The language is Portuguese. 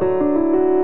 Música